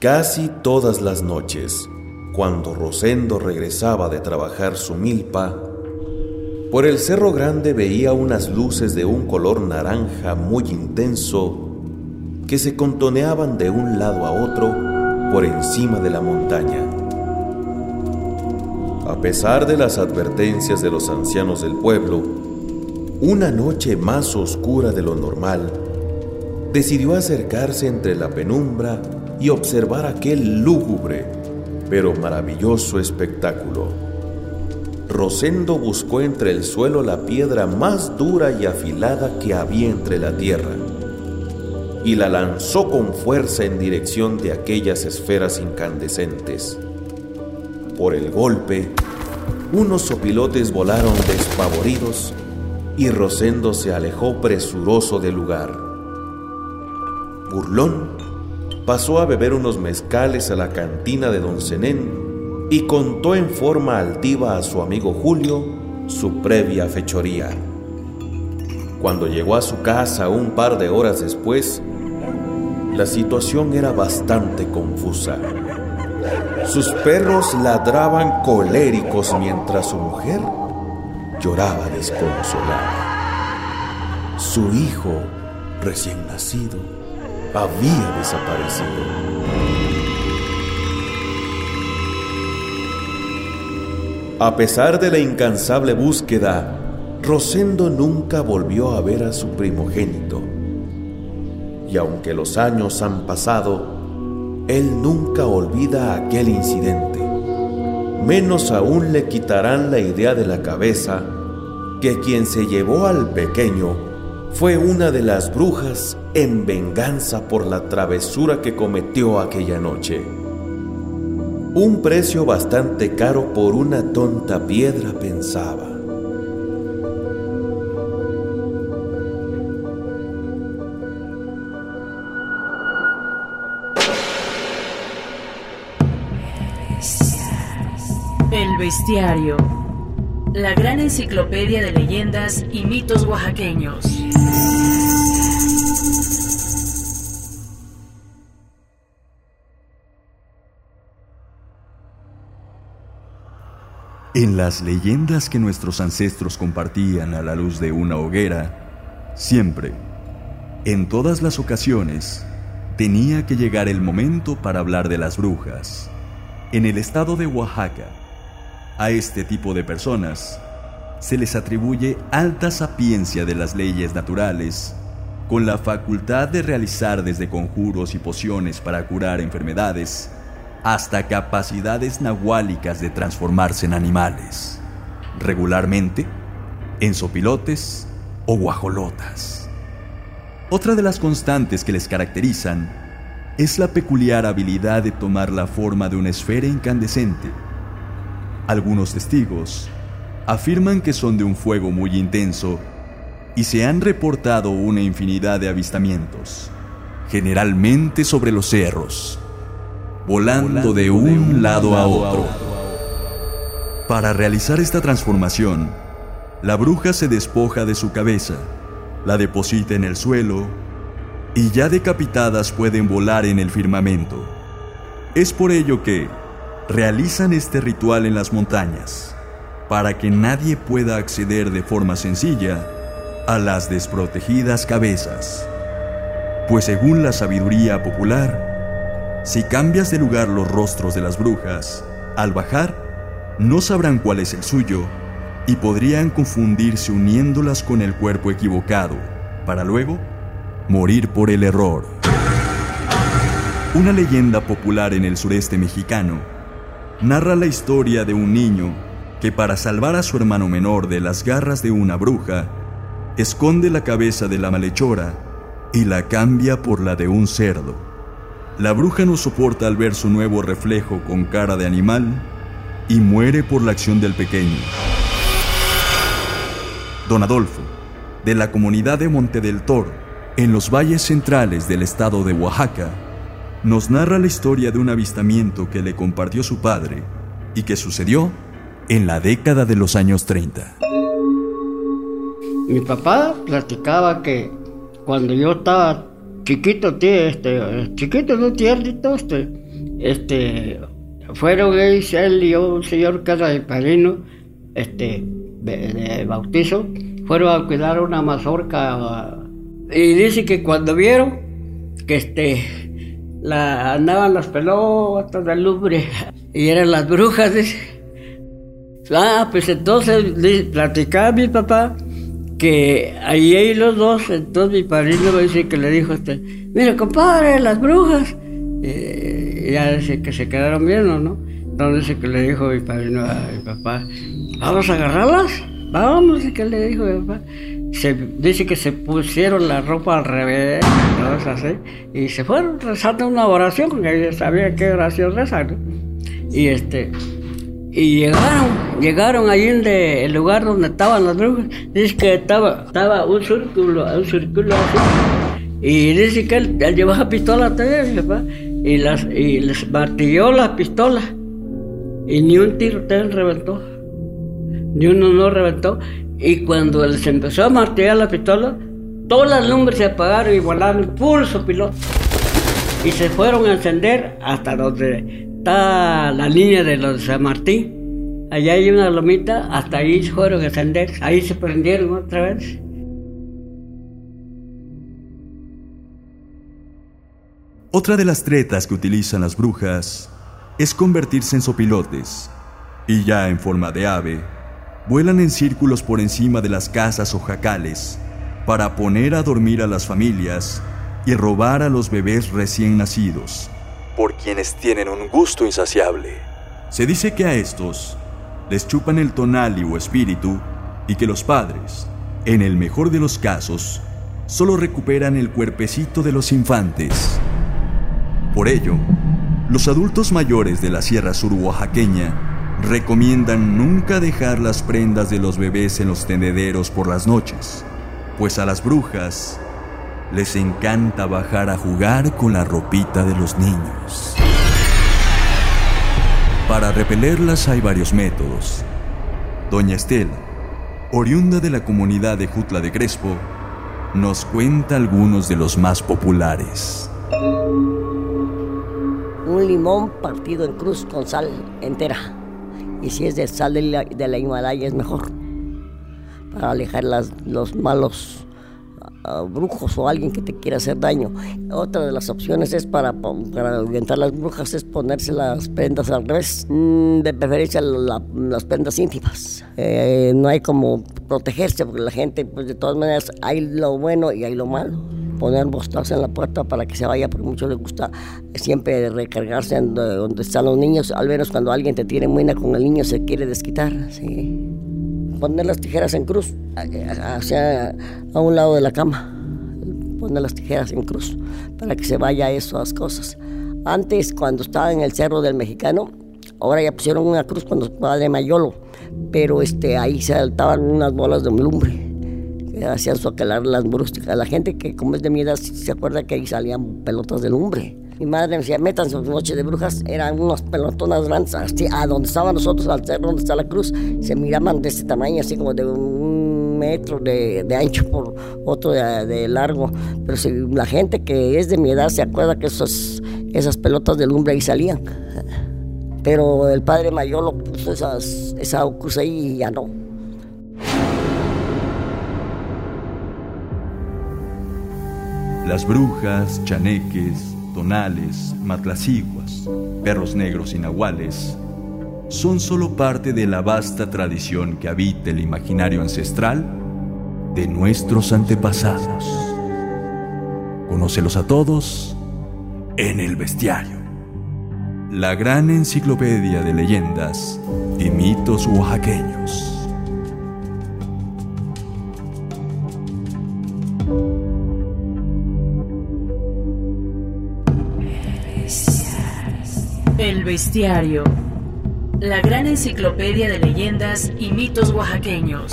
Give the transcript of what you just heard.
Casi todas las noches, cuando Rosendo regresaba de trabajar su milpa, por el Cerro Grande veía unas luces de un color naranja muy intenso que se contoneaban de un lado a otro por encima de la montaña. A pesar de las advertencias de los ancianos del pueblo, una noche más oscura de lo normal, decidió acercarse entre la penumbra y observar aquel lúgubre pero maravilloso espectáculo. Rosendo buscó entre el suelo la piedra más dura y afilada que había entre la tierra y la lanzó con fuerza en dirección de aquellas esferas incandescentes. Por el golpe, unos sopilotes volaron despavoridos y Rosendo se alejó presuroso del lugar. Burlón pasó a beber unos mezcales a la cantina de don Zenén y contó en forma altiva a su amigo Julio su previa fechoría. Cuando llegó a su casa un par de horas después, la situación era bastante confusa. Sus perros ladraban coléricos mientras su mujer lloraba desconsolada. Su hijo, recién nacido, había desaparecido. A pesar de la incansable búsqueda, Rosendo nunca volvió a ver a su primogénito. Y aunque los años han pasado, él nunca olvida aquel incidente. Menos aún le quitarán la idea de la cabeza que quien se llevó al pequeño fue una de las brujas en venganza por la travesura que cometió aquella noche. Un precio bastante caro por una tonta piedra, pensaba. El bestiario. La gran enciclopedia de leyendas y mitos oaxaqueños. En las leyendas que nuestros ancestros compartían a la luz de una hoguera, siempre, en todas las ocasiones, tenía que llegar el momento para hablar de las brujas. En el estado de Oaxaca, a este tipo de personas se les atribuye alta sapiencia de las leyes naturales, con la facultad de realizar desde conjuros y pociones para curar enfermedades, hasta capacidades nahuálicas de transformarse en animales, regularmente en sopilotes o guajolotas. Otra de las constantes que les caracterizan es la peculiar habilidad de tomar la forma de una esfera incandescente. Algunos testigos afirman que son de un fuego muy intenso y se han reportado una infinidad de avistamientos, generalmente sobre los cerros volando de un lado a otro. Para realizar esta transformación, la bruja se despoja de su cabeza, la deposita en el suelo y ya decapitadas pueden volar en el firmamento. Es por ello que realizan este ritual en las montañas, para que nadie pueda acceder de forma sencilla a las desprotegidas cabezas. Pues según la sabiduría popular, si cambias de lugar los rostros de las brujas, al bajar, no sabrán cuál es el suyo y podrían confundirse uniéndolas con el cuerpo equivocado, para luego morir por el error. Una leyenda popular en el sureste mexicano narra la historia de un niño que para salvar a su hermano menor de las garras de una bruja, esconde la cabeza de la malhechora y la cambia por la de un cerdo. La bruja no soporta al ver su nuevo reflejo con cara de animal y muere por la acción del pequeño. Don Adolfo, de la comunidad de Monte del Toro, en los valles centrales del estado de Oaxaca, nos narra la historia de un avistamiento que le compartió su padre y que sucedió en la década de los años 30. Mi papá platicaba que cuando yo estaba chiquito, tío, este, chiquito, no tiernito, este, este, fueron él y un señor era de padrino, este, de, bautizo, fueron a cuidar una mazorca y dice que cuando vieron que este, la, andaban las pelotas de lumbre y eran las brujas, dice. Ah, pues entonces platicaba mi papá que ahí los dos, entonces mi padrino me dice que le dijo este, mira compadre, las brujas. y ya dice que se quedaron viendo, ¿no? Entonces que le dijo mi padrino a mi papá, vamos a agarrarlas, vamos, y que le dijo mi papá. Se, dice que se pusieron la ropa al revés, y se fueron rezando una oración, porque sabía qué oración rezar, Y este, y llegaron, llegaron allí en el lugar donde estaban las brujas. Dice que estaba, estaba un círculo, un círculo así. Y dice que él, llevaba pistola también, y, las, y les martilló la pistola. Y ni un tiro reventó. Ni uno no reventó. Y cuando les empezó a martillar la pistola, todas las lumbres se apagaron y volaron pulso piloto. Y se fueron a encender hasta donde la línea de los San Martín. Allá hay una lomita, hasta ahí fueron a ascender, ahí se prendieron otra vez. Otra de las tretas que utilizan las brujas es convertirse en sopilotes, y ya en forma de ave, vuelan en círculos por encima de las casas o jacales para poner a dormir a las familias y robar a los bebés recién nacidos por quienes tienen un gusto insaciable. Se dice que a estos les chupan el tonali o espíritu y que los padres, en el mejor de los casos, solo recuperan el cuerpecito de los infantes. Por ello, los adultos mayores de la Sierra Sur Oaxaqueña recomiendan nunca dejar las prendas de los bebés en los tendederos por las noches, pues a las brujas les encanta bajar a jugar con la ropita de los niños. Para repelerlas hay varios métodos. Doña Estela, oriunda de la comunidad de Jutla de Crespo, nos cuenta algunos de los más populares. Un limón partido en cruz con sal entera. Y si es de sal de la, Himalaya es mejor. Para alejar los malos brujos o alguien que te quiera hacer daño. Otra de las opciones es para, para ahuyentar las brujas es ponerse las prendas al revés, mm, de preferencia las prendas íntimas. Eh, no hay como protegerse porque la gente, pues de todas maneras, hay lo bueno y hay lo malo poner bostazos en la puerta para que se vaya, porque mucho le gusta siempre recargarse en donde están los niños, al menos cuando alguien te tiene buena con el niño se quiere desquitar, sí poner las tijeras en cruz, hacia a un lado de la cama, poner las tijeras en cruz para que se vaya esas cosas. Antes, cuando estaba en el Cerro del Mexicano, ahora ya pusieron una cruz cuando padre Mayolo, pero este, ahí se saltaban unas bolas de lumbre que hacían socalar las brústicas. La gente que como es de mi edad se acuerda que ahí salían pelotas de lumbre. Mi madre me decía, métanse en noche de brujas, eran unas pelotonas grandes, así, a donde estaban nosotros, al cerro donde está la cruz, se miraban de este tamaño, así como de un metro de, ancho por otro de, largo. Pero si la gente que es de mi edad se acuerda que esos, esas pelotas de lumbre ahí salían. Pero el padre mayor lo puso esas, esa cruz ahí y ya no. Las brujas, chaneques, tonales, matlaciguas, perros negros y son solo parte de la vasta tradición que habita el imaginario ancestral de nuestros antepasados. Conócelos a todos en el bestiario, la gran enciclopedia de leyendas y mitos oaxaqueños. El Bestiario. La gran enciclopedia de leyendas y mitos oaxaqueños.